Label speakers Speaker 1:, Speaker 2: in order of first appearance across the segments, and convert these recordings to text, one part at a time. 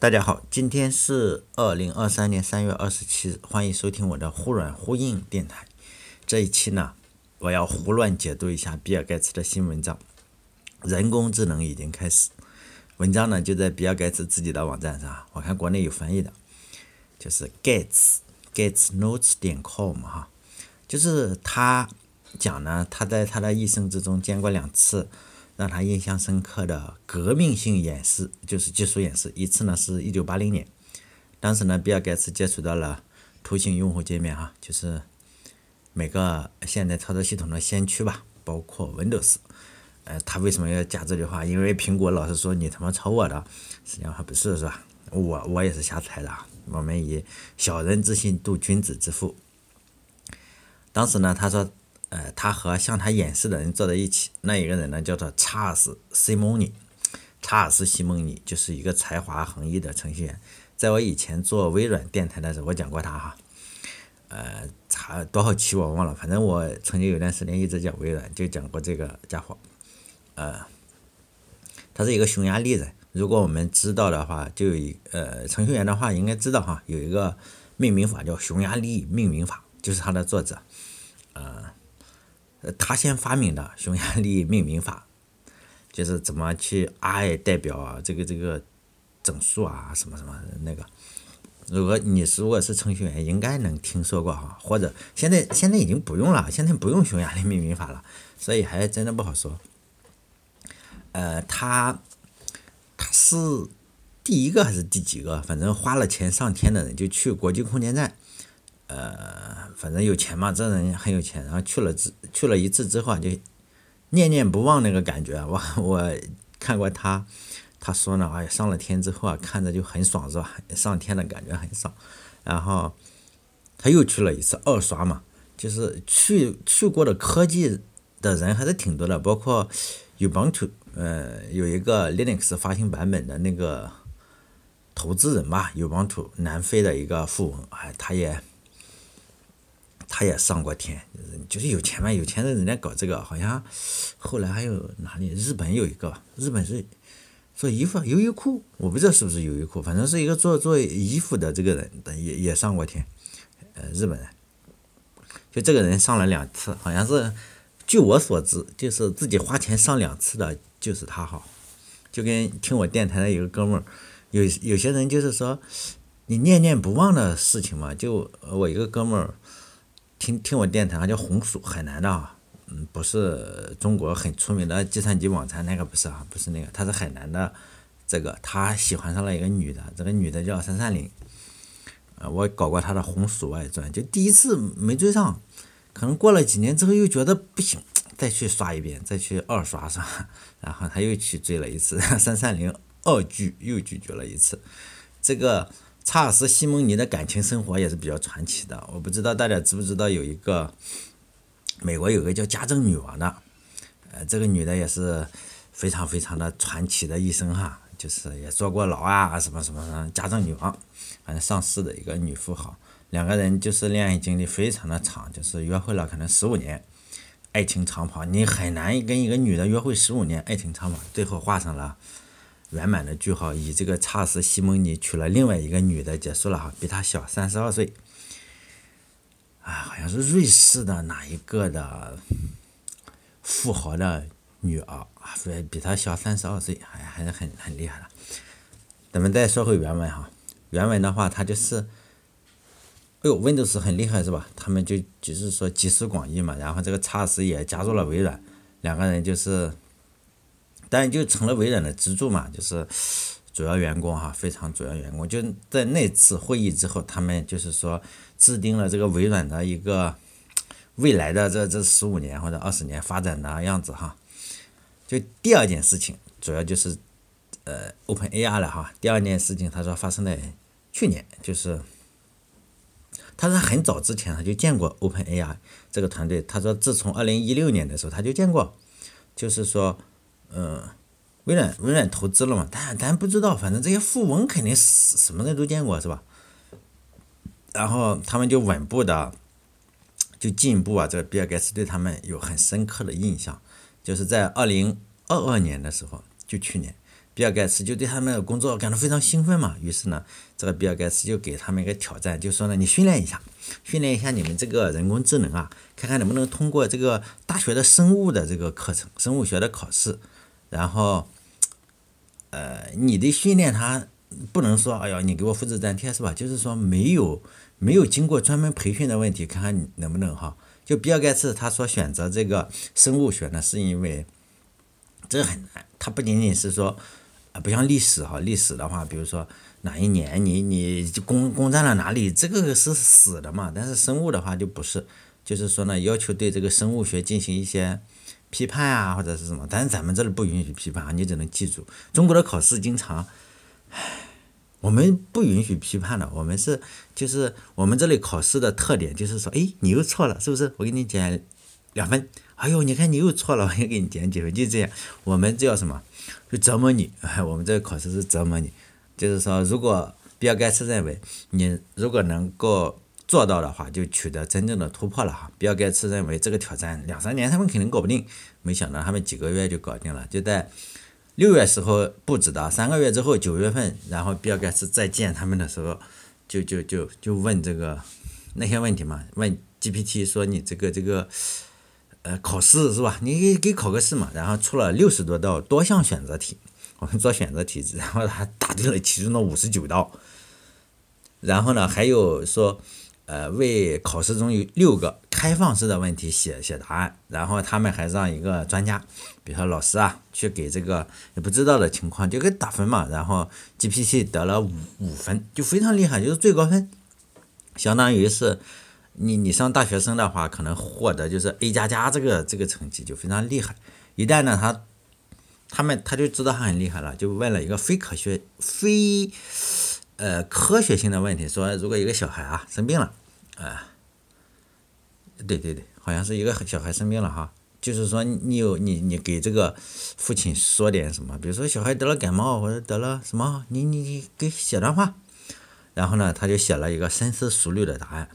Speaker 1: 大家好，今天是二零二三年三月二十七日，欢迎收听我的忽软忽硬电台。这一期呢，我要胡乱解读一下比尔盖茨的新文章。人工智能已经开始。文章呢就在比尔盖茨自己的网站上，我看国内有翻译的，就是 Gates Gates Notes 点 com 哈，就是他讲呢，他在他的一生之中见过两次。让他印象深刻的革命性演示就是技术演示。一次呢是一九八零年，当时呢比尔盖茨接触到了图形用户界面哈，就是每个现代操作系统的先驱吧，包括 Windows。呃，他为什么要加这句话？因为苹果老是说你他妈抄我的，实际上还不是是吧？我我也是瞎猜的啊。我们以小人之心度君子之腹。当时呢，他说。呃，他和向他演示的人坐在一起，那一个人呢叫做查尔斯·西蒙尼。查尔斯·西蒙尼就是一个才华横溢的程序员，在我以前做微软电台的时候，我讲过他哈。呃，查多少期我忘了，反正我曾经有段时间一直讲微软，就讲过这个家伙。呃，他是一个匈牙利人。如果我们知道的话，就有一呃程序员的话应该知道哈，有一个命名法叫匈牙利命名法，就是他的作者。呃。他先发明的匈牙利命名法，就是怎么去 I 代表，这个这个整数啊，什么什么那个。如果你如果是程序员，应该能听说过哈，或者现在现在已经不用了，现在不用匈牙利命名法了，所以还真的不好说。呃，他他是第一个还是第几个？反正花了钱上天的人，就去国际空间站。呃，反正有钱嘛，这人很有钱。然后去了之去了一次之后，就念念不忘那个感觉。我我看过他，他说呢，哎，上了天之后啊，看着就很爽，是吧？上天的感觉很爽。然后他又去了一次二刷嘛，就是去去过的科技的人还是挺多的，包括 Ubuntu，呃，有一个 Linux 发行版本的那个投资人吧，Ubuntu 南非的一个富翁，哎，他也。他也上过天，就是有钱嘛，有钱的人家搞这个，好像后来还有哪里？日本有一个，日本是做衣服，优衣库，我不知道是不是优衣库，反正是一个做做衣服的这个人，也也上过天，呃，日本人，就这个人上了两次，好像是，据我所知，就是自己花钱上两次的，就是他哈，就跟听我电台的一个哥们儿，有有些人就是说，你念念不忘的事情嘛，就我一个哥们儿。听听我电台，叫红薯，海南的啊，嗯，不是中国很出名的计算机网站那个不是啊，不是那个，他是海南的，这个他喜欢上了一个女的，这个女的叫三三零，呃，我搞过他的红薯外传，就第一次没追上，可能过了几年之后又觉得不行，再去刷一遍，再去二刷刷，然后他又去追了一次三三零，二拒又拒绝了一次，这个。查尔斯·西蒙尼的感情生活也是比较传奇的。我不知道大家知不知道，有一个美国有个叫家政女王的，呃，这个女的也是非常非常的传奇的一生哈，就是也坐过牢啊，什么什么的。家政女王，反正上市的一个女富豪，两个人就是恋爱经历非常的长，就是约会了可能十五年，爱情长跑，你很难跟一个女的约会十五年，爱情长跑，最后画上了。圆满的句号，以这个查尔斯·西蒙尼娶了另外一个女的结束了哈，比他小三十二岁，啊，好像是瑞士的哪一个的富豪的女儿啊，以比他小三十二岁，还还是很很厉害的。咱们再说回原文哈，原文的话，它就是，哎呦，Windows 很厉害是吧？他们就就是说集思广益嘛，然后这个查尔斯也加入了微软，两个人就是。但就成了微软的支柱嘛，就是主要员工哈，非常主要员工。就在那次会议之后，他们就是说制定了这个微软的一个未来的这这十五年或者二十年发展的样子哈。就第二件事情，主要就是呃 Open AI 了哈。第二件事情，他说发生在去年，就是他是很早之前他就见过 Open AI 这个团队。他说自从二零一六年的时候他就见过，就是说。嗯，微软微软投资了嘛？但咱不知道，反正这些富翁肯定是什么人都见过，是吧？然后他们就稳步的就进步啊。这个比尔盖茨对他们有很深刻的印象，就是在二零二二年的时候，就去年，比尔盖茨就对他们的工作感到非常兴奋嘛。于是呢，这个比尔盖茨就给他们一个挑战，就说呢，你训练一下，训练一下你们这个人工智能啊，看看能不能通过这个大学的生物的这个课程，生物学的考试。然后，呃，你的训练他不能说，哎呀，你给我复制粘贴是吧？就是说没有没有经过专门培训的问题，看看你能不能哈。就比尔盖茨他所选择这个生物学呢，是因为这很难，它不仅仅是说。不像历史哈，历史的话，比如说哪一年你你攻攻占了哪里，这个是死的嘛。但是生物的话就不是，就是说呢，要求对这个生物学进行一些批判啊，或者是什么。但是咱们这里不允许批判啊，你只能记住。中国的考试经常，唉，我们不允许批判的。我们是就是我们这里考试的特点就是说，哎，你又错了，是不是？我给你减两分。哎呦，你看你又错了，我也给你减几分，就这样。我们叫什么？就折磨你。我们这个考试是折磨你，就是说，如果比尔盖茨认为你如果能够做到的话，就取得真正的突破了哈。比尔盖茨认为这个挑战两三年他们肯定搞不定，没想到他们几个月就搞定了。就在六月时候布置的，三个月之后九月份，然后比尔盖茨再见他们的时候，就就就就问这个那些问题嘛，问 GPT 说你这个这个。呃，考试是吧？你给给考个试嘛，然后出了六十多道多项选择题，我们做选择题，然后他答对了其中的五十九道。然后呢，还有说，呃，为考试中有六个开放式的问题写写答案，然后他们还让一个专家，比如说老师啊，去给这个也不知道的情况就给打分嘛，然后 GPT 得了五五分，就非常厉害，就是最高分，相当于是。你你上大学生的话，可能获得就是 A 加加这个这个成绩就非常厉害。一旦呢，他他们他就知道他很厉害了，就问了一个非科学、非呃科学性的问题，说如果一个小孩啊生病了，啊，对对对，好像是一个小孩生病了哈，就是说你有你你给这个父亲说点什么，比如说小孩得了感冒或者得了什么，你你你给写段话，然后呢，他就写了一个深思熟虑的答案。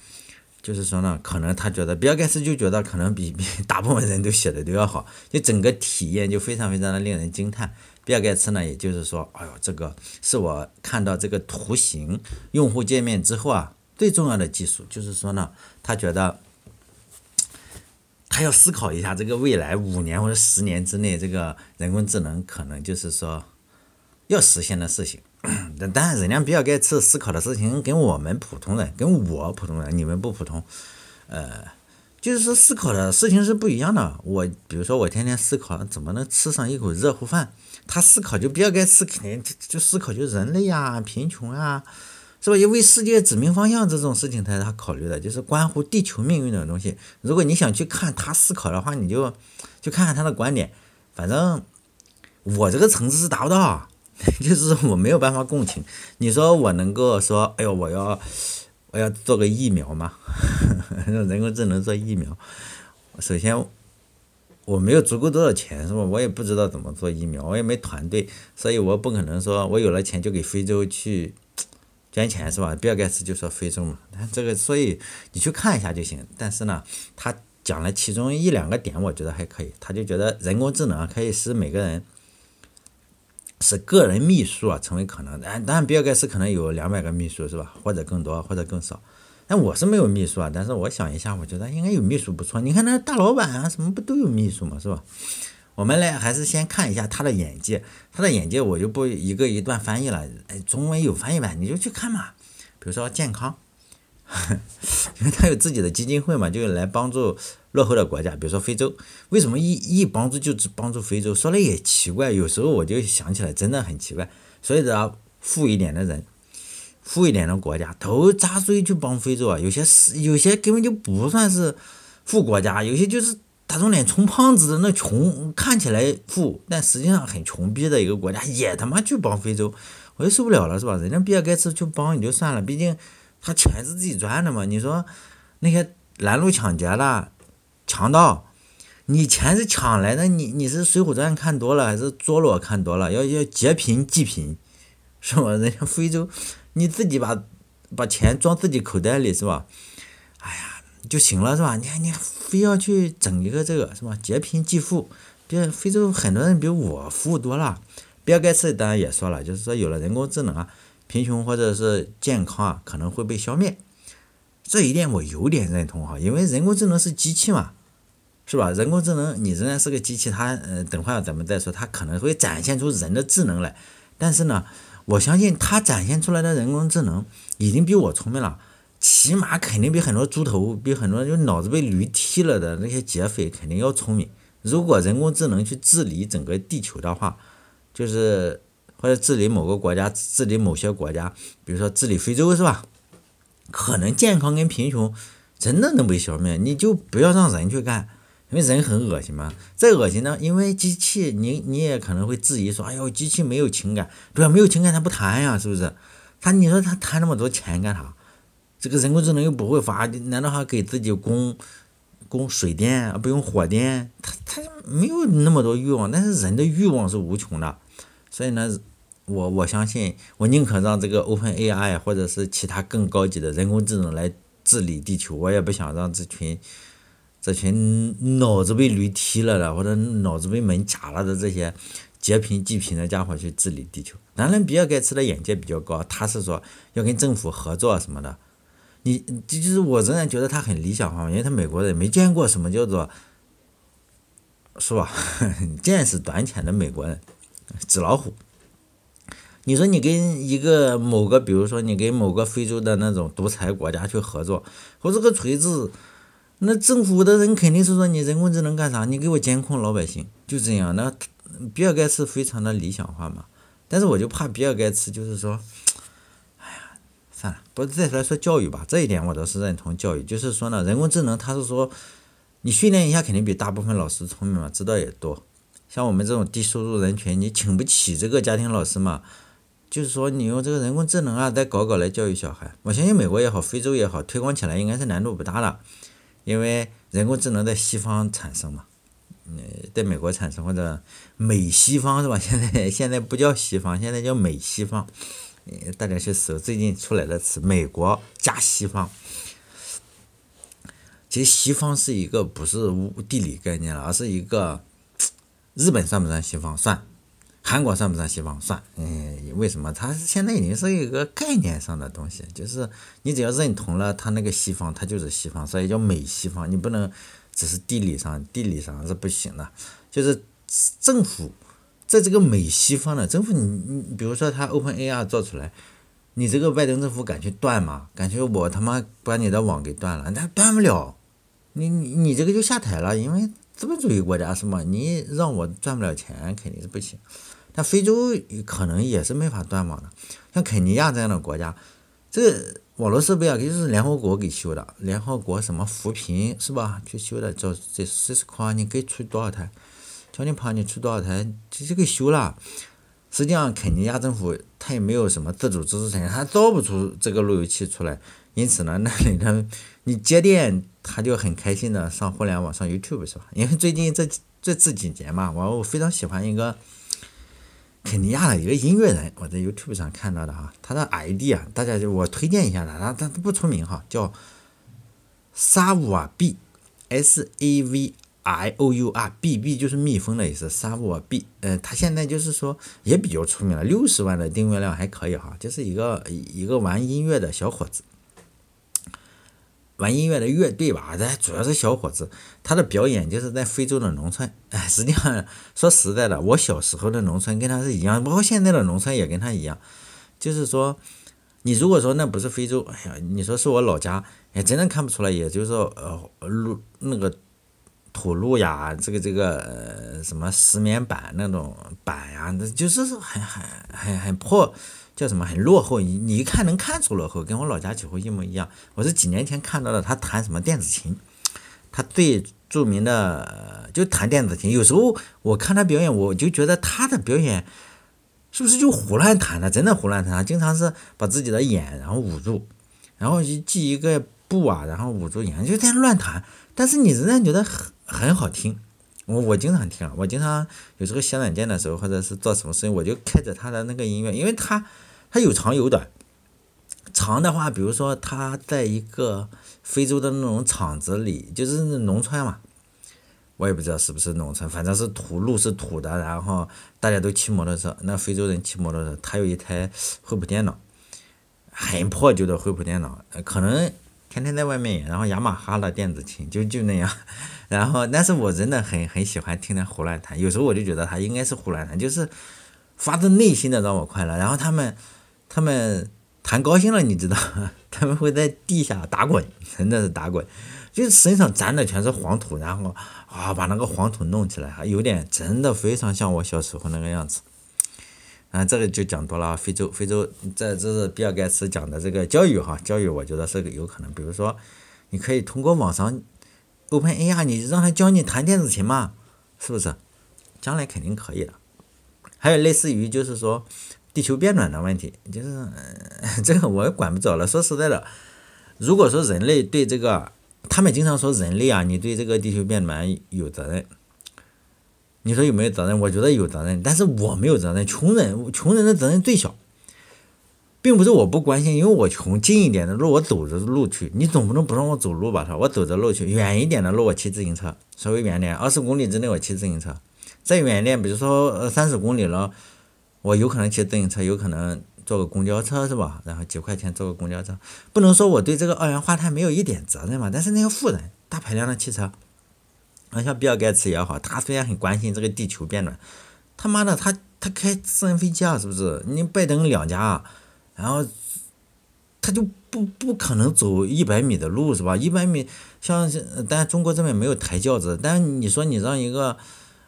Speaker 1: 就是说呢，可能他觉得比尔盖茨就觉得可能比比大部分人都写的都要好，就整个体验就非常非常的令人惊叹。比尔盖茨呢，也就是说，哎呦，这个是我看到这个图形用户界面之后啊，最重要的技术，就是说呢，他觉得他要思考一下这个未来五年或者十年之内，这个人工智能可能就是说要实现的事情。但当然，人家比尔盖茨思考的事情跟我们普通人，跟我普通人，你们不普通，呃，就是说思考的事情是不一样的。我比如说，我天天思考怎么能吃上一口热乎饭，他思考就比尔盖茨肯定就思考就人类呀、贫穷啊，是吧？也为世界指明方向这种事情，他他考虑的就是关乎地球命运的东西。如果你想去看他思考的话，你就就看看他的观点。反正我这个层次是达不到。就是我没有办法共情。你说我能够说，哎呦，我要我要做个疫苗吗？人工智能做疫苗，首先我没有足够多的钱，是吧？我也不知道怎么做疫苗，我也没团队，所以我不可能说我有了钱就给非洲去捐钱，是吧？比尔盖茨就说非洲嘛，这个所以你去看一下就行。但是呢，他讲了其中一两个点，我觉得还可以。他就觉得人工智能可以使每个人。使个人秘书啊，成为可能的。当然，比尔盖茨可能有两百个秘书，是吧？或者更多，或者更少。但我是没有秘书啊。但是我想一下，我觉得应该有秘书不错。你看那大老板啊，什么不都有秘书嘛，是吧？我们来还是先看一下他的眼界。他的眼界我就不一个一段翻译了。哎，中文有翻译版，你就去看嘛。比如说健康。因为他有自己的基金会嘛，就来帮助落后的国家，比如说非洲。为什么一一帮助就只帮助非洲？说来也奇怪，有时候我就想起来，真的很奇怪。所以的富一点的人，富一点的国家都扎堆去帮非洲啊。有些是有些根本就不算是富国家，有些就是打肿脸充胖子的那穷，看起来富，但实际上很穷逼的一个国家，也他妈去帮非洲，我就受不了了，是吧？人家比尔盖茨去帮也就算了，毕竟。他钱是自己赚的嘛？你说那些拦路抢劫的强盗，你钱是抢来的，你你是《水浒传》看多了还是《佐罗》看多了？要要劫贫济贫，是吧？人家非洲，你自己把把钱装自己口袋里是吧？哎呀，就行了是吧？你看你非要去整一个这个是吧？劫贫济富，别非洲很多人比我富多了。比尔盖茨当然也说了，就是说有了人工智能啊，贫穷或者是健康啊可能会被消灭。这一点我有点认同哈，因为人工智能是机器嘛，是吧？人工智能你仍然是个机器，它呃等会儿咱们再说，它可能会展现出人的智能来，但是呢，我相信它展现出来的人工智能已经比我聪明了，起码肯定比很多猪头，比很多就脑子被驴踢了的那些劫匪肯定要聪明。如果人工智能去治理整个地球的话，就是或者治理某个国家，治理某些国家，比如说治理非洲是吧？可能健康跟贫穷真的能被消灭，你就不要让人去干，因为人很恶心嘛。再恶心呢，因为机器，你你也可能会质疑说，哎呦，机器没有情感，对吧？没有情感它不谈呀，是不是？他你说他谈那么多钱干啥？这个人工智能又不会发，难道还给自己供？供水电不用火电，他他没有那么多欲望，但是人的欲望是无穷的，所以呢，我我相信，我宁可让这个 Open AI 或者是其他更高级的人工智能来治理地球，我也不想让这群这群脑子被驴踢了的或者脑子被门夹了的这些劫贫济贫的家伙去治理地球。当然，比尔盖茨的眼界比较高，他是说要跟政府合作什么的。你这就是我仍然觉得他很理想化，因为他美国人没见过什么叫做，是吧？见识短浅的美国人，纸老虎。你说你跟一个某个，比如说你跟某个非洲的那种独裁国家去合作，或者个锤子，那政府的人肯定是说你人工智能干啥？你给我监控老百姓，就这样。那比尔盖茨非常的理想化嘛，但是我就怕比尔盖茨就是说。哎呀算了，不再来说教育吧，这一点我倒是认同教育，就是说呢，人工智能它是说，你训练一下肯定比大部分老师聪明嘛，知道也多。像我们这种低收入人群，你请不起这个家庭老师嘛，就是说你用这个人工智能啊，再搞搞来教育小孩，我相信美国也好，非洲也好，推广起来应该是难度不大的，因为人工智能在西方产生嘛，呃，在美国产生或者美西方是吧？现在现在不叫西方，现在叫美西方。大家去搜最近出来的词“美国加西方”。其实西方是一个不是地理概念了，而是一个日本算不算西方？算。韩国算不算西方？算。嗯，为什么？它现在已经是一个概念上的东西，就是你只要认同了它那个西方，它就是西方，所以叫美西方。你不能只是地理上，地理上是不行的，就是政府。在这个美西方的政府，你你比如说它 Open AI 做出来，你这个拜登政府敢去断吗？敢去我他妈把你的网给断了？那断不了，你你你这个就下台了，因为资本主义国家是吗？你让我赚不了钱肯定是不行。但非洲可能也是没法断网的，像肯尼亚这样的国家，这网络设备啊，就是联合国给修的，联合国什么扶贫是吧？去修的，叫这四十块，你可以出多少台？叫你怕你出多少台，直接给修了。实际上，肯尼亚政府它也没有什么自主知识产权，它造不出这个路由器出来。因此呢，那里的你接电，他就很开心的上互联网上 YouTube 是吧？因为最近这这这几年嘛，我我非常喜欢一个肯尼亚的一个音乐人，我在 YouTube 上看到的哈，他的 ID 啊，大家就我推荐一下他，他他不出名哈，叫沙瓦 B，S A V。I O U R B B 就是蜜蜂的意思，沙沃 B，呃，他现在就是说也比较出名了，六十万的订阅量还可以哈，就是一个一个玩音乐的小伙子，玩音乐的乐队吧，这主要是小伙子，他的表演就是在非洲的农村，哎，实际上说实在的，我小时候的农村跟他是一样，包括现在的农村也跟他一样，就是说，你如果说那不是非洲，哎呀，你说是我老家，也真的看不出来，也就是说，呃，路那个。土路呀，这个这个呃什么石棉板那种板呀，那就是很很很很破，叫什么很落后。你你一看能看出落后，跟我老家几乎一模一样。我是几年前看到的，他弹什么电子琴，他最著名的就弹电子琴。有时候我看他表演，我就觉得他的表演是不是就胡乱弹的？真的胡乱弹，经常是把自己的眼然后捂住，然后系一个布啊，然后捂住眼，就在乱弹。但是你仍然觉得很。很好听，我我经常听，我经常有时候写软件的时候，或者是做什么事情，我就开着他的那个音乐，因为他他有长有短，长的话，比如说他在一个非洲的那种厂子里，就是农村嘛，我也不知道是不是农村，反正是土路是土的，然后大家都骑摩托车。那非洲人骑摩托车，他有一台惠普电脑，很破旧的惠普电脑，可能天天在外面，然后雅马哈的电子琴就就那样。然后，但是我真的很很喜欢听他胡乱弹，有时候我就觉得他应该是胡乱弹，就是发自内心的让我快乐。然后他们他们弹高兴了，你知道，他们会在地下打滚，真的是打滚。就是身上沾的全是黄土，然后啊把那个黄土弄起来，还有点真的非常像我小时候那个样子。啊，这个就讲多了。非洲，非洲，这这是比尔盖茨讲的这个教育哈，教育我觉得是个有可能。比如说，你可以通过网上 Open AI，你让他教你弹电子琴嘛，是不是？将来肯定可以的。还有类似于就是说地球变暖的问题，就是 这个我也管不着了。说实在的，如果说人类对这个。他们经常说人类啊，你对这个地球变暖有责任。你说有没有责任？我觉得有责任，但是我没有责任。穷人，穷人的责任最小，并不是我不关心，因为我穷，近一点的路我走着路去，你总不能不让我走路吧？是吧，我走着路去，远一点的路我骑自行车，稍微远点，二十公里之内我骑自行车，再远一点，比如说呃三十公里了，我有可能骑自行车，有可能。坐个公交车是吧？然后几块钱坐个公交车，不能说我对这个二氧化碳没有一点责任嘛。但是那些富人，大排量的汽车，啊像比尔盖茨也好，他虽然很关心这个地球变暖，他妈的他他开私人飞机啊，是不是？你拜登两家，然后他就不不可能走一百米的路是吧？一百米，像但中国这边没有抬轿子，但你说你让一个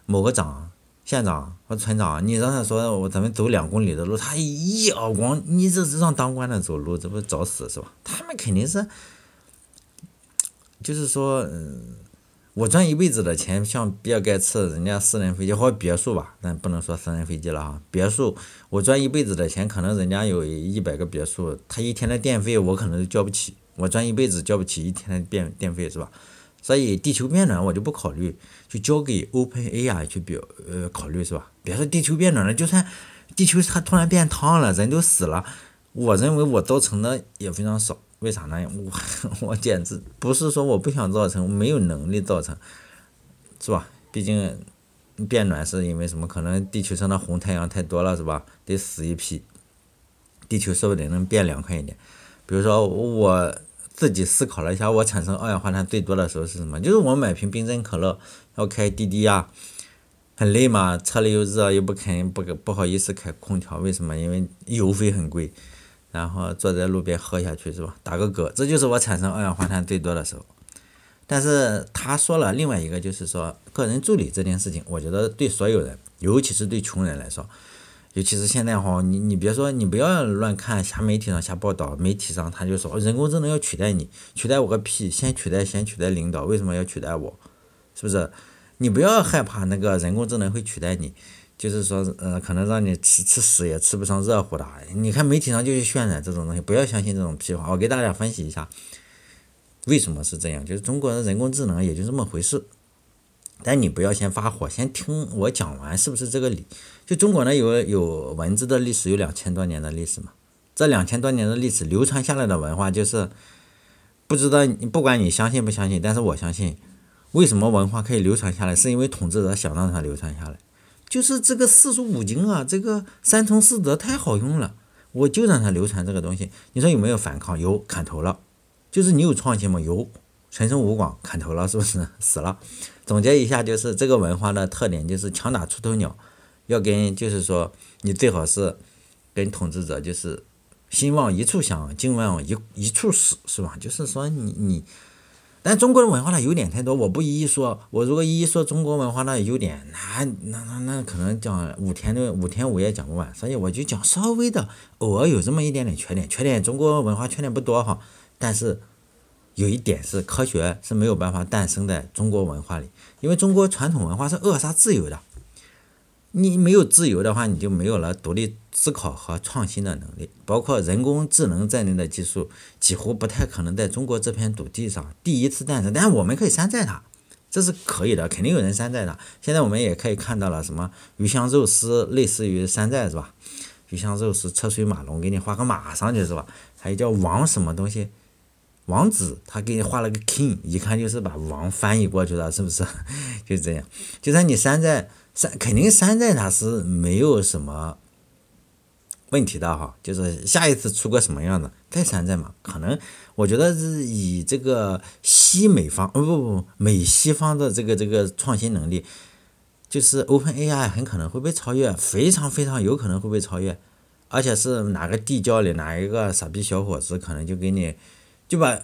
Speaker 1: 某个长。县长和村长，你让他说我咱们走两公里的路，他一耳光，你这是让当官的走路，这不找死是吧？他们肯定是，就是说，嗯，我赚一辈子的钱，像比尔盖茨，人家私人飞机或别墅吧，但不能说私人飞机了哈，别墅，我赚一辈子的钱，可能人家有一百个别墅，他一天的电费我可能都交不起，我赚一辈子交不起一天的电电费是吧？所以地球变暖我就不考虑，就交给 OpenAI 去表呃考虑是吧？别说地球变暖了，就算地球它突然变烫了，人都死了，我认为我造成的也非常少。为啥呢？我 我简直不是说我不想造成，没有能力造成，是吧？毕竟变暖是因为什么？可能地球上的红太阳太多了是吧？得死一批，地球说不定能变凉快一点。比如说我。自己思考了一下，我产生二氧化碳最多的时候是什么？就是我买瓶冰镇可乐，要开滴滴啊，很累嘛，车里又热，又不肯不不好意思开空调，为什么？因为油费很贵，然后坐在路边喝下去是吧？打个嗝，这就是我产生二氧化碳最多的时候。但是他说了另外一个，就是说个人助理这件事情，我觉得对所有人，尤其是对穷人来说。尤其是现在哈，你你别说，你不要乱看瞎媒体上瞎报道，媒体上他就说人工智能要取代你，取代我个屁！先取代先取代领导，为什么要取代我？是不是？你不要害怕那个人工智能会取代你，就是说呃，可能让你吃吃屎也吃不上热乎的。你看媒体上就去渲染这种东西，不要相信这种屁话。我给大家分析一下，为什么是这样？就是中国的人工智能也就这么回事。但你不要先发火，先听我讲完，是不是这个理？就中国呢，有有文字的历史，有两千多年的历史嘛。这两千多年的历史流传下来的文化，就是不知道你不管你相信不相信，但是我相信，为什么文化可以流传下来，是因为统治者想让它流传下来，就是这个四书五经啊，这个三从四德太好用了，我就让它流传这个东西。你说有没有反抗？有，砍头了。就是你有创新吗？有。陈胜吴广砍头了，是不是 死了？总结一下，就是这个文化的特点，就是枪打出头鸟，要跟就是说，你最好是跟统治者就是心往一处想，劲往一一处使，是吧？就是说你你，但中国的文化呢优点太多，我不一一说。我如果一一说中国文化那优点，那那那那可能讲五天的五天五夜讲不完，所以我就讲稍微的，偶尔有这么一点点缺点。缺点中国文化缺点不多哈，但是。有一点是科学是没有办法诞生在中国文化里，因为中国传统文化是扼杀自由的。你没有自由的话，你就没有了独立思考和创新的能力。包括人工智能在内的技术，几乎不太可能在中国这片土地上第一次诞生。但是我们可以山寨它，这是可以的，肯定有人山寨它。现在我们也可以看到了，什么鱼香肉丝类似于山寨是吧？鱼香肉丝车水马龙，给你画个马上去是吧？还有叫王什么东西？王子他给你画了个 king，一看就是把王翻译过去了，是不是？就这样，就算你山寨山，肯定山寨它是没有什么问题的哈。就是下一次出个什么样的再山寨嘛，可能我觉得是以这个西美方，不不不，美西方的这个这个创新能力，就是 Open AI 很可能会被超越，非常非常有可能会被超越，而且是哪个地窖里哪一个傻逼小伙子可能就给你。就把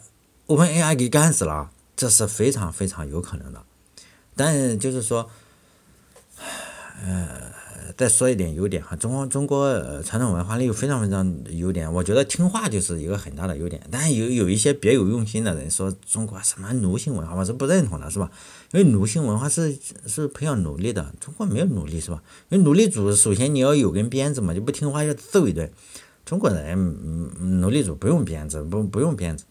Speaker 1: OpenAI 给干死了，这是非常非常有可能的。但就是说，呃，再说一点优点哈，中国中国传统文化里有非常非常优点，我觉得听话就是一个很大的优点。但是有有一些别有用心的人说中国什么奴性文化，我是不认同的，是吧？因为奴性文化是是培养奴隶的，中国没有奴隶，是吧？因为奴隶主首先你要有根鞭子嘛，就不听话要揍一顿。中国人奴隶主不用鞭子，不不用鞭子。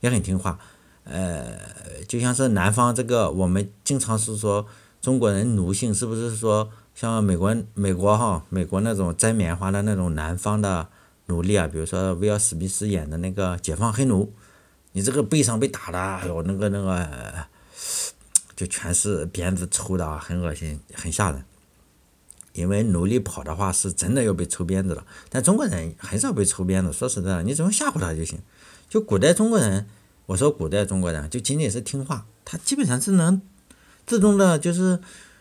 Speaker 1: 也很听话，呃，就像是南方这个，我们经常是说中国人奴性，是不是说像美国美国哈，美国那种摘棉花的那种南方的奴隶啊，比如说威尔史密斯演的那个解放黑奴，你这个背上被打的，哎呦，那个那个，就全是鞭子抽的，很恶心，很吓人。因为奴隶跑的话，是真的要被抽鞭子了，但中国人很少被抽鞭子，说实在的，你只要吓唬他就行。就古代中国人，我说古代中国人就仅仅是听话，他基本上是能自动的，就是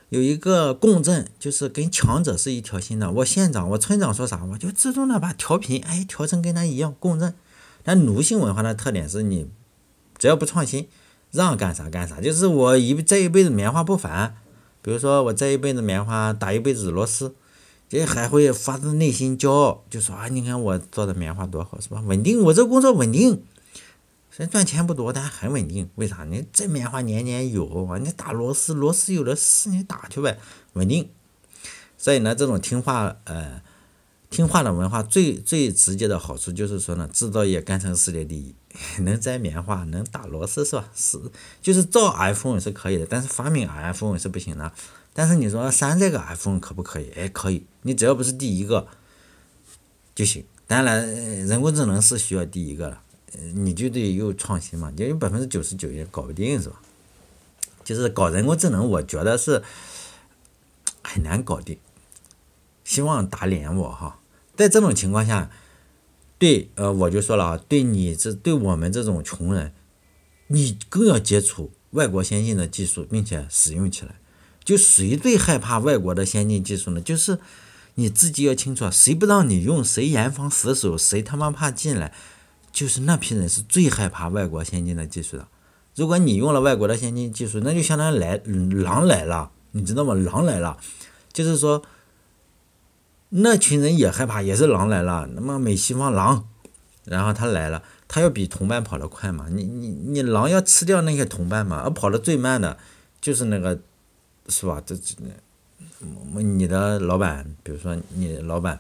Speaker 1: 有一个共振，就是跟强者是一条心的。我县长、我村长说啥，我就自动的把调频哎调成跟他一样共振。但奴性文化的特点是你只要不创新，让干啥干啥，就是我一这一辈子棉花不烦。比如说我这一辈子棉花打一辈子螺丝。这还会发自内心骄傲，就说啊，你看我做的棉花多好，是吧？稳定，我这工作稳定，虽然赚钱不多，但很稳定。为啥？你这棉花年年有，你打螺丝，螺丝有的是，你打去呗，稳定。所以呢，这种听话，呃，听话的文化最最直接的好处就是说呢，制造业干成世界第一，能摘棉花，能打螺丝，是吧？是，就是造 iPhone 是可以的，但是发明 iPhone 是不行的。但是你说山寨个 iPhone 可不可以？哎，可以，你只要不是第一个就行。当然，人工智能是需要第一个的，你就得有创新嘛，就有百分之九十九也搞不定，是吧？就是搞人工智能，我觉得是很难搞定。希望打脸我哈，在这种情况下，对，呃，我就说了啊，对你这对我们这种穷人，你更要接触外国先进的技术，并且使用起来。就谁最害怕外国的先进技术呢？就是你自己要清楚，谁不让你用，谁严防死守，谁他妈怕进来，就是那批人是最害怕外国先进的技术的。如果你用了外国的先进技术，那就相当于来狼来了，你知道吗？狼来了，就是说那群人也害怕，也是狼来了。那么美西方狼，然后他来了，他要比同伴跑得快嘛？你你你狼要吃掉那些同伴嘛？而跑得最慢的，就是那个。是吧？这这，你的老板，比如说你老板，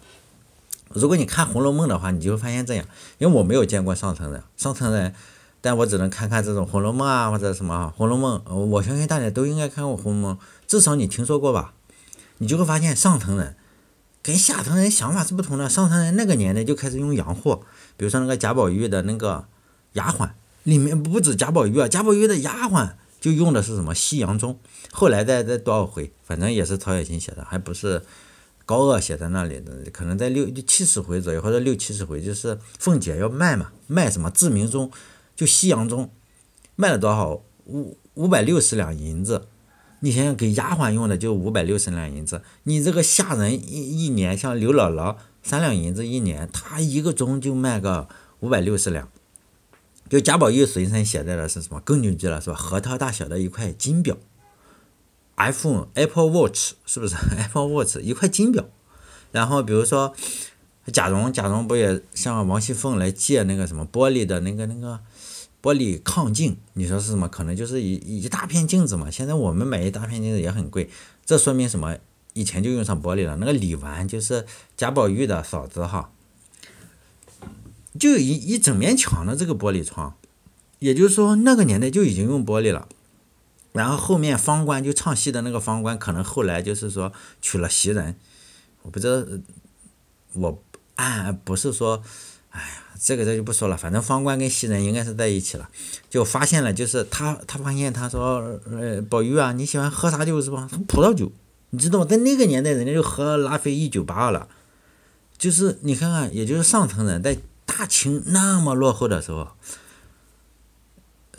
Speaker 1: 如果你看《红楼梦》的话，你就会发现这样。因为我没有见过上层人，上层人，但我只能看看这种《红楼梦》啊，或者什么《红楼梦》。我相信大家都应该看过《红楼梦》，至少你听说过吧？你就会发现上层人跟下层人想法是不同的。上层人那个年代就开始用洋货，比如说那个贾宝玉的那个丫鬟，里面不止贾宝玉啊，贾宝玉的丫鬟。就用的是什么西洋钟，后来在在多少回，反正也是曹雪芹写的，还不是高鹗写在那里的，可能在六七十回左右或者六七十回，就是凤姐要卖嘛，卖什么志明钟，就西洋钟，卖了多少五五百六十两银子，你想想给丫鬟用的就五百六十两银子，你这个下人一一年像刘姥姥三两银子一年，她一个钟就卖个五百六十两。就贾宝玉随身携带的是什么？更牛逼了，是吧？核桃大小的一块金表，iPhone Apple Watch 是不是？Apple Watch 一块金表。然后比如说贾蓉，贾蓉不也向王熙凤来借那个什么玻璃的那个那个玻璃抗镜？你说是什么？可能就是一一大片镜子嘛。现在我们买一大片镜子也很贵，这说明什么？以前就用上玻璃了。那个李纨就是贾宝玉的嫂子哈。就一一整面墙的这个玻璃窗，也就是说那个年代就已经用玻璃了。然后后面方官就唱戏的那个方官，可能后来就是说娶了袭人，我不知道，我按不是说，哎呀，这个这就不说了，反正方官跟袭人应该是在一起了，就发现了，就是他他发现他说，呃，宝玉啊，你喜欢喝啥酒是吧？葡萄酒，你知道吗？在那个年代，人家就喝拉菲一九八二了，就是你看看，也就是上层人在大清那么落后的时候。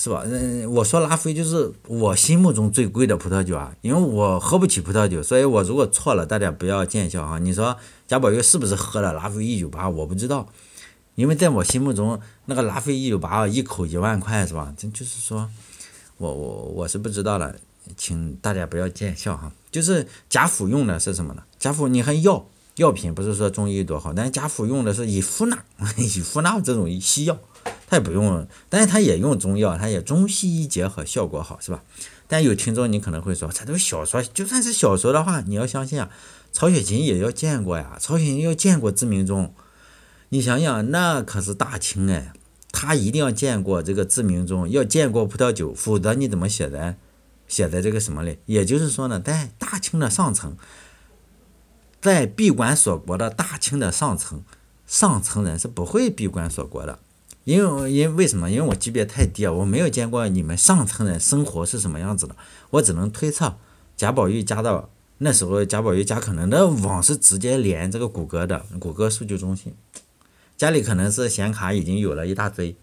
Speaker 1: 是吧？嗯，我说拉菲就是我心目中最贵的葡萄酒啊，因为我喝不起葡萄酒，所以我如果错了，大家不要见笑啊。你说贾宝玉是不是喝了拉菲一九八？我不知道，因为在我心目中那个拉菲一九八一口一万块是吧？这就是说，我我我是不知道了，请大家不要见笑哈。就是贾府用的是什么呢？贾府你看药药品不是说中医多好，但是贾府用的是以夫纳 以夫纳这种西药。他也不用，但是他也用中药，他也中西医结合，效果好，是吧？但有听众你可能会说，这都小说，就算是小说的话，你要相信啊，曹雪芹也要见过呀，曹雪芹要见过志明中，你想想，那可是大清哎，他一定要见过这个志明中，要见过葡萄酒，否则你怎么写的？写在这个什么里？也就是说呢，在大清的上层，在闭关锁国的大清的上层，上层人是不会闭关锁国的。因为因为为什么？因为我级别太低啊，我没有见过你们上层人生活是什么样子的，我只能推测。贾宝玉家的那时候，贾宝玉家可能的网是直接连这个谷歌的，谷歌数据中心，家里可能是显卡已经有了一大堆，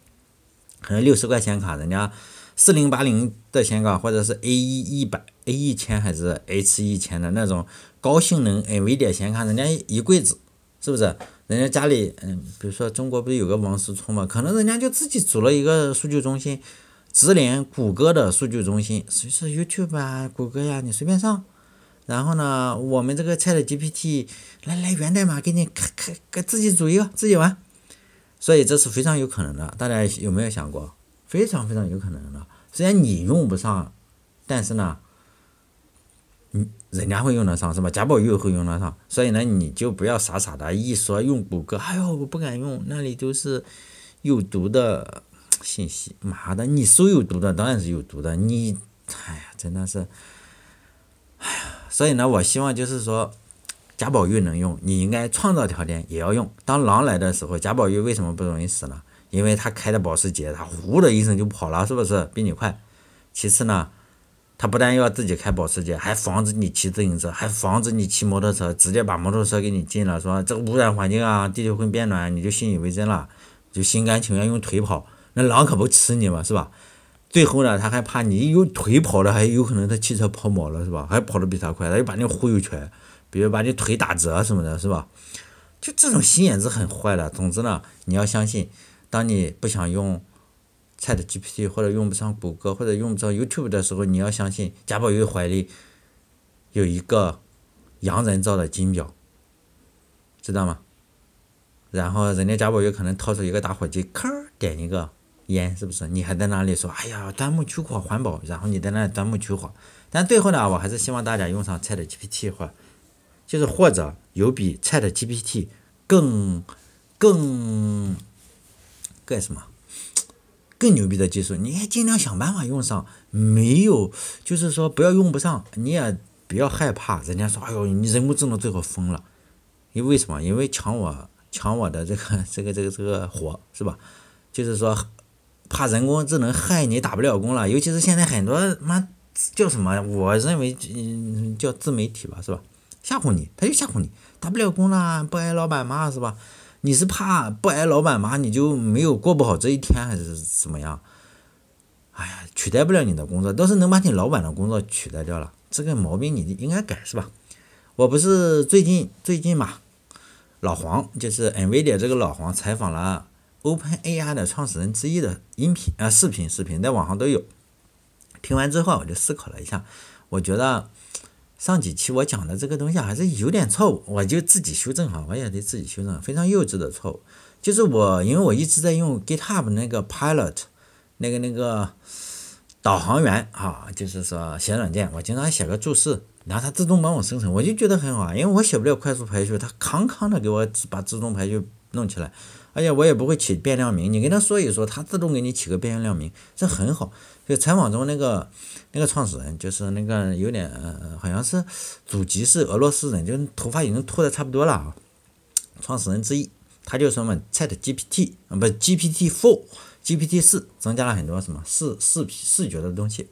Speaker 1: 可能六十块显卡，人家四零八零的显卡，或者是 A 一一百 A 一千还是 H 一千的那种高性能 NVIDIA 显卡，人家一柜子，是不是？人家家里，嗯，比如说中国不是有个王思聪嘛？可能人家就自己组了一个数据中心，直连谷歌的数据中心，所以说 YouTube 啊、谷歌呀，你随便上。然后呢，我们这个 Chat GPT 来来源代码给你开开，给自己组一个，自己玩。所以这是非常有可能的，大家有没有想过？非常非常有可能的。虽然你用不上，但是呢。嗯，人家会用得上是吧？贾宝玉会用得上，所以呢，你就不要傻傻的一说用谷歌，哎呦，我不敢用，那里都是有毒的信息。妈的，你搜有毒的，当然是有毒的。你，哎呀，真的是，哎呀，所以呢，我希望就是说，贾宝玉能用，你应该创造条件也要用。当狼来的时候，贾宝玉为什么不容易死呢？因为他开的保时捷，他呼的一声就跑了，是不是？比你快。其次呢？他不但要自己开保时捷，还防止你骑自行车，还防止你骑摩托车，直接把摩托车给你禁了，说这个污染环境啊，地球会变暖，你就信以为真了，就心甘情愿用腿跑，那狼可不吃你嘛，是吧？最后呢，他还怕你用腿跑的，还有可能他汽车抛锚了，是吧？还跑得比他快，他就把你忽悠瘸，比如把你腿打折什么的，是吧？就这种心眼子很坏的。总之呢，你要相信，当你不想用。Chat GPT 或者用不上谷歌或者用不上 YouTube 的时候，你要相信贾宝玉怀里有一个洋人造的金表，知道吗？然后人家贾宝玉可能掏出一个打火机，咔点一个烟，是不是？你还在那里说，哎呀，钻木取火环保，然后你在那钻木取火。但最后呢，我还是希望大家用上 Chat GPT 或就是或者有比 Chat GPT 更更干什么？更牛逼的技术，你也尽量想办法用上。没有，就是说不要用不上，你也不要害怕。人家说，哎呦，你人工智能最后疯了，因为什么？因为抢我抢我的这个 这个这个这个活，是吧？就是说，怕人工智能害你打不了工了。尤其是现在很多妈叫什么？我认为嗯叫自媒体吧，是吧？吓唬你，他就吓唬你，打不了工了，不挨老板骂，是吧？你是怕不挨老板骂，你就没有过不好这一天，还是怎么样？哎呀，取代不了你的工作，倒是能把你老板的工作取代掉了。这个毛病你应该改是吧？我不是最近最近嘛，老黄就是 NVIDIA 这个老黄采访了 OpenAI 的创始人之一的音频啊视频视频在网上都有。听完之后我就思考了一下，我觉得。上几期我讲的这个东西还是有点错误，我就自己修正哈，我也得自己修正，非常幼稚的错误。就是我，因为我一直在用 GitHub 那个 Pilot，那个那个导航员啊，就是说写软件，我经常写个注释，然后它自动帮我生成，我就觉得很好，因为我写不了快速排序，它康康的给我把自动排序弄起来。而且我也不会起变量名，你跟他说一说，他自动给你起个变量名，这很好。就采访中那个那个创始人，就是那个有点好像是祖籍是俄罗斯人，就头发已经秃的差不多了。创始人之一，他就说嘛，Chat GPT 啊，不 GPT Four，GPT 四增加了很多什么视视视觉的东西。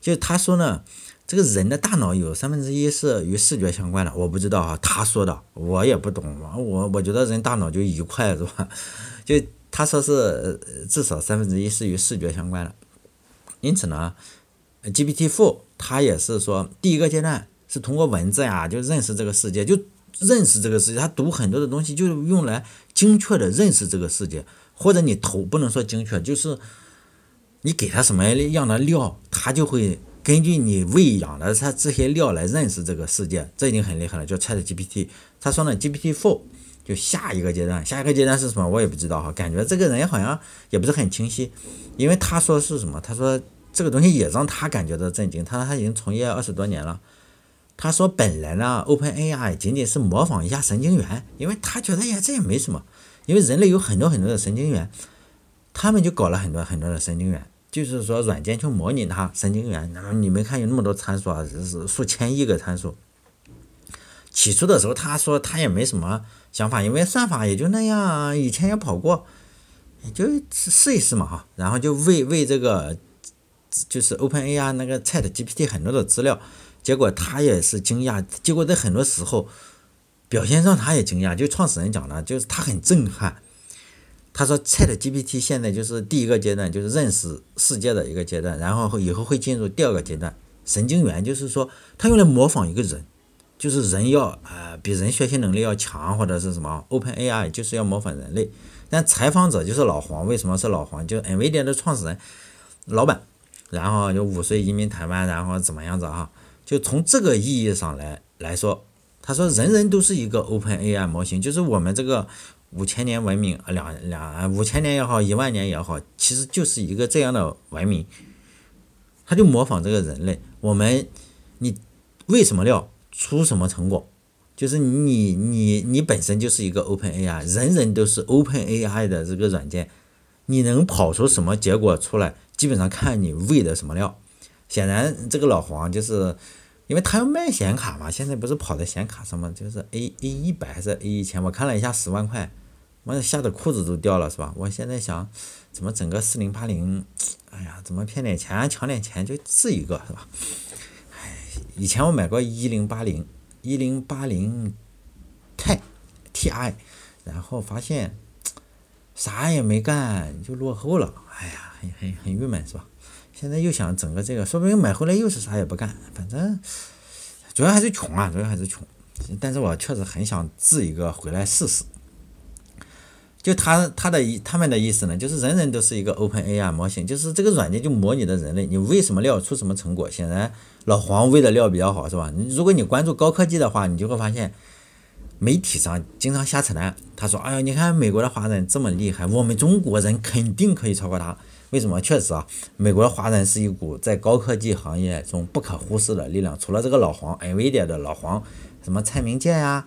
Speaker 1: 就他说呢，这个人的大脑有三分之一是与视觉相关的，我不知道啊，他说的，我也不懂我我觉得人大脑就一块是吧？就他说是至少三分之一是与视觉相关的。因此呢，GPT Four 它也是说第一个阶段是通过文字呀就认识这个世界，就认识这个世界，它读很多的东西就是用来精确的认识这个世界，或者你投不能说精确，就是你给他什么样的料，他就会根据你喂养的它这些料来认识这个世界，这已经很厉害了，叫 Chat GPT。他说呢，GPT Four 就下一个阶段，下一个阶段是什么我也不知道哈，感觉这个人好像也不是很清晰，因为他说是什么，他说这个东西也让他感觉到震惊，他说他已经从业二十多年了。他说：“本来呢，OpenAI 仅仅是模仿一下神经元，因为他觉得呀，这也没什么，因为人类有很多很多的神经元，他们就搞了很多很多的神经元，就是说软件去模拟它神经元。然后你们看有那么多参数啊，是数千亿个参数。起初的时候他说他也没什么想法，因为算法也就那样，以前也跑过，也就试一试嘛哈。然后就为为这个，就是 OpenAI 那个 ChatGPT 很多的资料。”结果他也是惊讶，结果在很多时候表现上他也惊讶。就创始人讲了，就是他很震撼。他说，Chat GPT 现在就是第一个阶段，就是认识世界的一个阶段，然后以后会进入第二个阶段。神经元就是说，他用来模仿一个人，就是人要啊比人学习能力要强，或者是什么。OpenAI 就是要模仿人类。但采访者就是老黄，为什么是老黄？就 NVIDIA 的创始人、老板，然后就五岁移民台湾，然后怎么样子啊？就从这个意义上来来说，他说人人都是一个 Open AI 模型，就是我们这个五千年文明，两两五千年也好，一万年也好，其实就是一个这样的文明，他就模仿这个人类。我们你为什么料出什么成果？就是你你你本身就是一个 Open AI，人人都是 Open AI 的这个软件，你能跑出什么结果出来，基本上看你喂的什么料。显然，这个老黄就是。因为他要卖显卡嘛，现在不是跑在显卡上吗？就是 A A 一百还是 A 一千？我看了一下，十万块，我吓得裤子都掉了，是吧？我现在想，怎么整个四零八零？哎呀，怎么骗点钱，抢点钱就治一个，是吧？以前我买过一零八零，一零八零 Ti T I，然后发现啥也没干就落后了，哎呀，很很很郁闷，是吧？现在又想整个这个，说不定买回来又是啥也不干，反正主要还是穷啊，主要还是穷。但是我确实很想治一个回来试试。就他他的意他们的意思呢，就是人人都是一个 Open AI 模型，就是这个软件就模拟的人类，你喂什么料出什么成果。显然老黄喂的料比较好，是吧？如果你关注高科技的话，你就会发现媒体上经常瞎扯淡。他说：“哎呀，你看美国的华人这么厉害，我们中国人肯定可以超过他。”为什么？确实啊，美国的华人是一股在高科技行业中不可忽视的力量。除了这个老黄，NVIDIA 的老黄，什么蔡明介呀，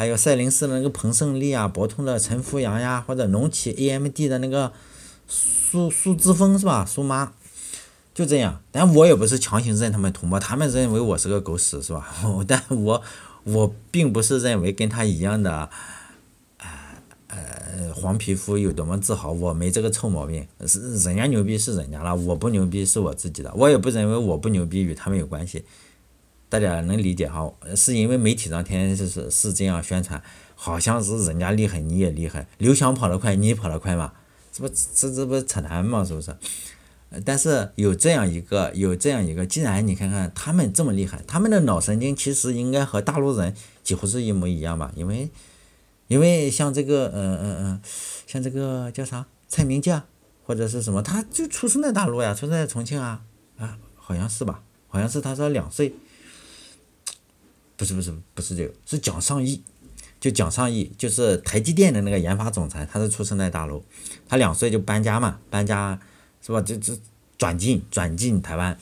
Speaker 1: 还有赛灵思的那个彭胜利啊，博通的陈福阳呀，或者农企 AMD 的那个苏苏之峰是吧？苏妈，就这样。但我也不是强行认他们同胞，他们认为我是个狗屎是吧？但我我并不是认为跟他一样的。呃，黄皮肤有多么自豪？我没这个臭毛病，是人家牛逼是人家了，我不牛逼是我自己的。我也不认为我不牛逼与他们有关系，大家能理解哈？是因为媒体上天天是是是这样宣传，好像是人家厉害你也厉害，刘翔跑得快你跑得快嘛？这不这这不扯淡吗？是不是？但是有这样一个有这样一个，既然你看看他们这么厉害，他们的脑神经其实应该和大陆人几乎是一模一样吧？因为。因为像这个，嗯嗯嗯，像这个叫啥蔡明介，或者是什么，他就出生在大陆呀，出生在重庆啊，啊，好像是吧？好像是他说两岁，不是不是不是这个，是蒋尚义，就蒋尚义，就是台积电的那个研发总裁，他是出生在大陆，他两岁就搬家嘛，搬家是吧？就就转进转进台湾，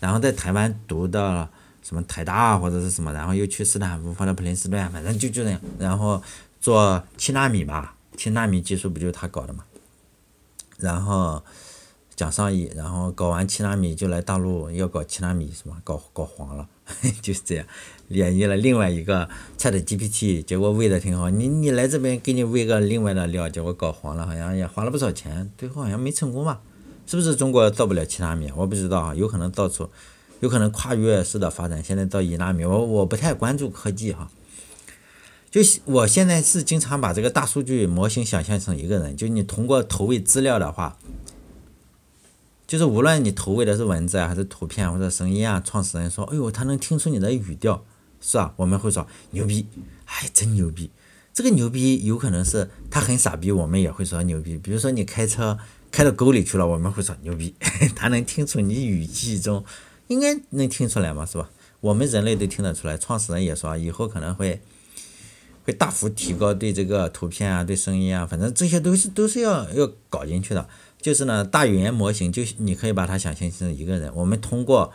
Speaker 1: 然后在台湾读的什么台大或者是什么，然后又去斯坦福或者普林斯顿，反正就就这样，然后。做七纳米吧，七纳米技术不就他搞的嘛？然后想上亿，然后搞完七纳米就来大陆要搞七纳米是吧？搞搞黄了，就是这样，演绎了另外一个 ChatGPT，结果喂的挺好。你你来这边给你喂个另外的料，结果搞黄了，好像也花了不少钱，最后好像没成功吧？是不是中国造不了七纳米？我不知道啊，有可能到处，有可能跨越式的发展。现在到一纳米，我我不太关注科技哈。就我现在是经常把这个大数据模型想象成一个人，就你通过投喂资料的话。就是无论你投喂的是文字啊，还是图片或者声音啊，创始人说：“哎呦，他能听出你的语调，是吧？”我们会说牛逼，哎，真牛逼。这个牛逼有可能是他很傻逼，我们也会说牛逼。比如说你开车开到沟里去了，我们会说牛逼，他能听出你语气中，应该能听出来嘛，是吧？我们人类都听得出来。创始人也说，以后可能会会大幅提高对这个图片啊、对声音啊，反正这些都是都是要要搞进去的。就是呢，大语言模型就你可以把它想象成一个人，我们通过，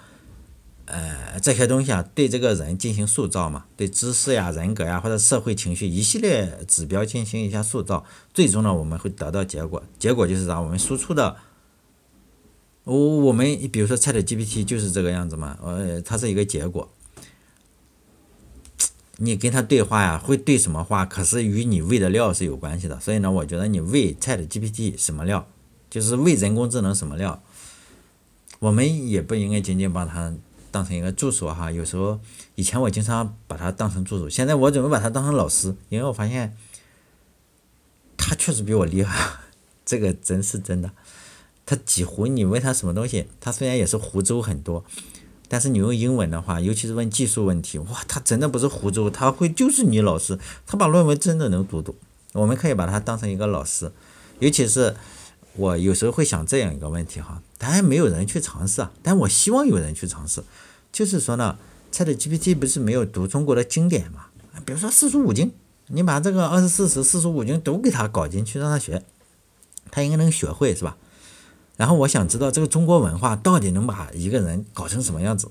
Speaker 1: 呃这些东西啊，对这个人进行塑造嘛，对知识呀、人格呀或者社会情绪一系列指标进行一下塑造，最终呢我们会得到结果，结果就是啥？我们输出的，我我们比如说 ChatGPT 就是这个样子嘛，呃，它是一个结果，你跟他对话呀，会对什么话？可是与你喂的料是有关系的，所以呢，我觉得你喂 ChatGPT 什么料？就是为人工智能什么料，我们也不应该仅仅把它当成一个助手哈。有时候以前我经常把它当成助手，现在我准备把它当成老师，因为我发现他确实比我厉害，这个真是真的。他几乎你问他什么东西，他虽然也是胡诌很多，但是你用英文的话，尤其是问技术问题，哇，他真的不是胡诌，他会就是你老师，他把论文真的能读懂。我们可以把他当成一个老师，尤其是。我有时候会想这样一个问题哈，当然没有人去尝试啊，但我希望有人去尝试。就是说呢，ChatGPT 不是没有读中国的经典嘛？比如说四书五经，你把这个二十四史、四书五经都给他搞进去，让他学，他应该能学会是吧？然后我想知道这个中国文化到底能把一个人搞成什么样子？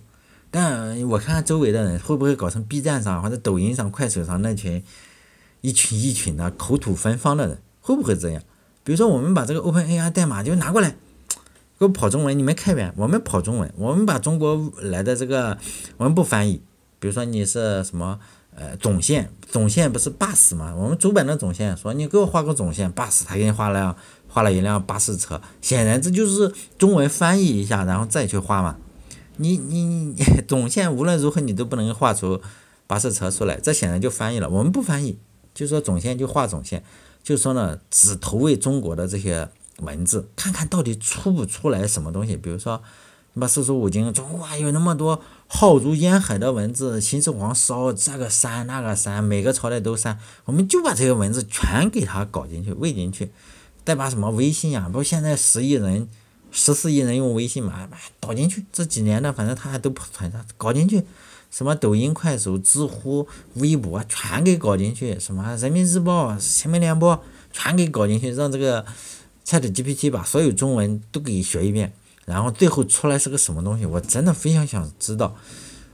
Speaker 1: 但我看看周围的人会不会搞成 B 站上或者抖音上、快手上那群一群一群的口吐芬芳的人，会不会这样？比如说，我们把这个 OpenAI 代码就拿过来，给我跑中文，你们开源，我们跑中文，我们把中国来的这个，我们不翻译。比如说你是什么，呃，总线，总线不是 bus 吗？我们主板的总线说你给我画个总线 bus，，他给你画了画了一辆巴士车，显然这就是中文翻译一下，然后再去画嘛。你你你 总线无论如何你都不能画出巴士车出来，这显然就翻译了。我们不翻译，就说总线就画总线。就说呢，只投喂中国的这些文字，看看到底出不出来什么东西。比如说，你把四书五经中，哇，有那么多浩如烟海的文字，秦始皇烧这个山那个山，每个朝代都山，我们就把这些文字全给它搞进去，喂进去，再把什么微信呀，不现在十亿人、十四亿人用微信嘛，导进去，这几年的反正它还都不存在，搞进去。什么抖音、快手、知乎、微博全给搞进去，什么人民日报、新闻联播全给搞进去，让这个 ChatGPT 把所有中文都给学一遍，然后最后出来是个什么东西？我真的非常想知道，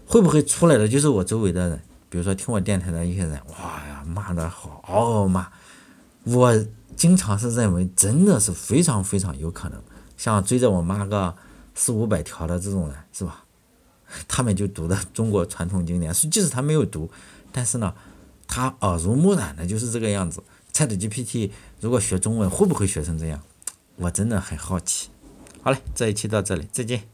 Speaker 1: 会不会出来的就是我周围的人，比如说听我电台的一些人，哇呀，骂的好嗷嗷骂。我经常是认为，真的是非常非常有可能，像追着我骂个四五百条的这种人，是吧？他们就读的中国传统经典，即使他没有读，但是呢，他耳濡目染的就是这个样子。ChatGPT 如果学中文会不会学成这样？我真的很好奇。好嘞，这一期到这里，再见。